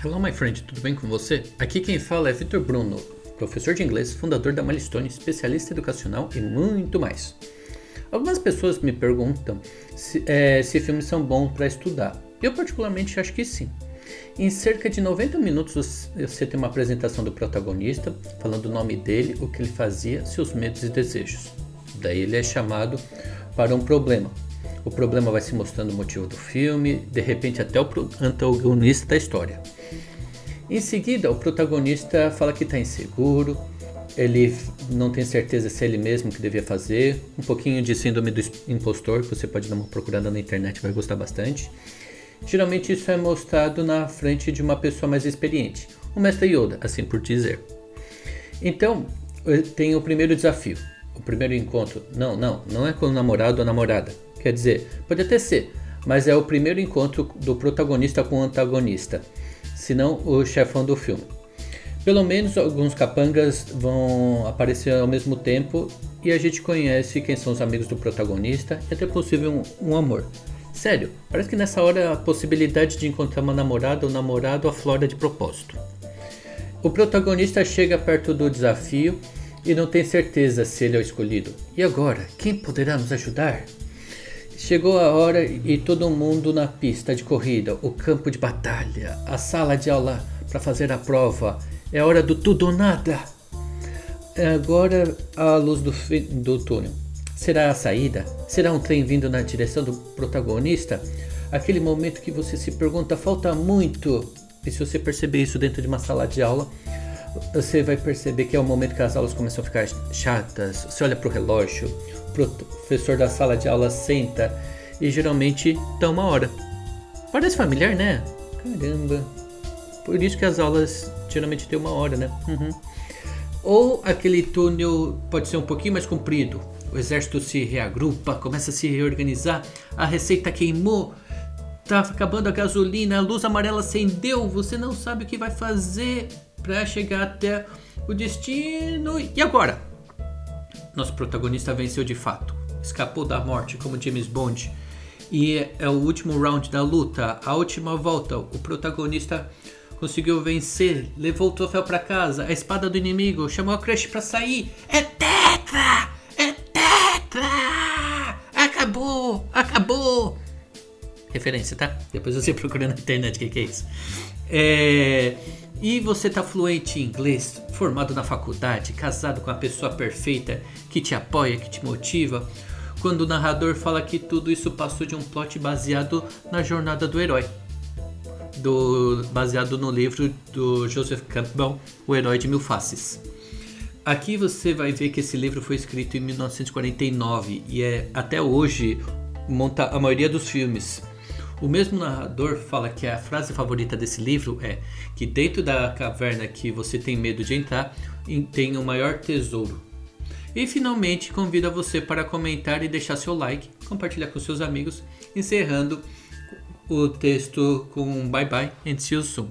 Hello, my friend, tudo bem com você? Aqui quem fala é Vitor Bruno, professor de inglês, fundador da Milestone, especialista educacional e muito mais. Algumas pessoas me perguntam se, é, se filmes são bons para estudar. Eu, particularmente, acho que sim. Em cerca de 90 minutos você tem uma apresentação do protagonista, falando o nome dele, o que ele fazia, seus medos e desejos. Daí ele é chamado para um problema. O problema vai se mostrando o motivo do filme, de repente até o antagonista da história. Em seguida, o protagonista fala que está inseguro, ele não tem certeza se é ele mesmo que devia fazer, um pouquinho de síndrome do impostor, que você pode dar uma procurada na internet, vai gostar bastante. Geralmente isso é mostrado na frente de uma pessoa mais experiente, o mestre Yoda, assim por dizer. Então, tem o primeiro desafio, o primeiro encontro. Não, não, não é com o namorado ou namorada. Quer dizer, pode até ser, mas é o primeiro encontro do protagonista com o antagonista senão o chefão do filme. Pelo menos alguns capangas vão aparecer ao mesmo tempo e a gente conhece quem são os amigos do protagonista e até possível um, um amor. Sério, parece que nessa hora a possibilidade de encontrar uma namorada ou namorado aflora de propósito. O protagonista chega perto do desafio e não tem certeza se ele é o escolhido. E agora, quem poderá nos ajudar? Chegou a hora e todo mundo na pista de corrida, o campo de batalha, a sala de aula para fazer a prova. É hora do tudo ou nada. É agora a luz do, do túnel. Será a saída? Será um trem vindo na direção do protagonista? Aquele momento que você se pergunta, falta muito. E se você perceber isso dentro de uma sala de aula, você vai perceber que é o momento que as aulas começam a ficar chatas. Você olha para o relógio, o professor da sala de aula senta e geralmente dá uma hora. Parece familiar, né? Caramba. Por isso que as aulas geralmente têm uma hora, né? Uhum. Ou aquele túnel pode ser um pouquinho mais comprido. O exército se reagrupa, começa a se reorganizar, a receita queimou, tá acabando a gasolina, a luz amarela acendeu, você não sabe o que vai fazer para chegar até o destino. E agora? Nosso protagonista venceu de fato, escapou da morte como James Bond. E é o último round da luta, a última volta. O protagonista conseguiu vencer, levou o troféu para casa, a espada do inimigo, chamou a Crush para sair. É tetra! É tetra! Acabou! Acabou! Referência, tá? Depois você procura na internet o que, que é isso. É e você está fluente em inglês, formado na faculdade, casado com a pessoa perfeita que te apoia, que te motiva, quando o narrador fala que tudo isso passou de um plot baseado na jornada do herói. Do, baseado no livro do Joseph Campbell, O Herói de Mil Faces. Aqui você vai ver que esse livro foi escrito em 1949 e é até hoje monta a maioria dos filmes. O mesmo narrador fala que a frase favorita desse livro é que dentro da caverna que você tem medo de entrar, tem o maior tesouro. E finalmente convida você para comentar e deixar seu like, compartilhar com seus amigos, encerrando o texto com bye bye and see you soon.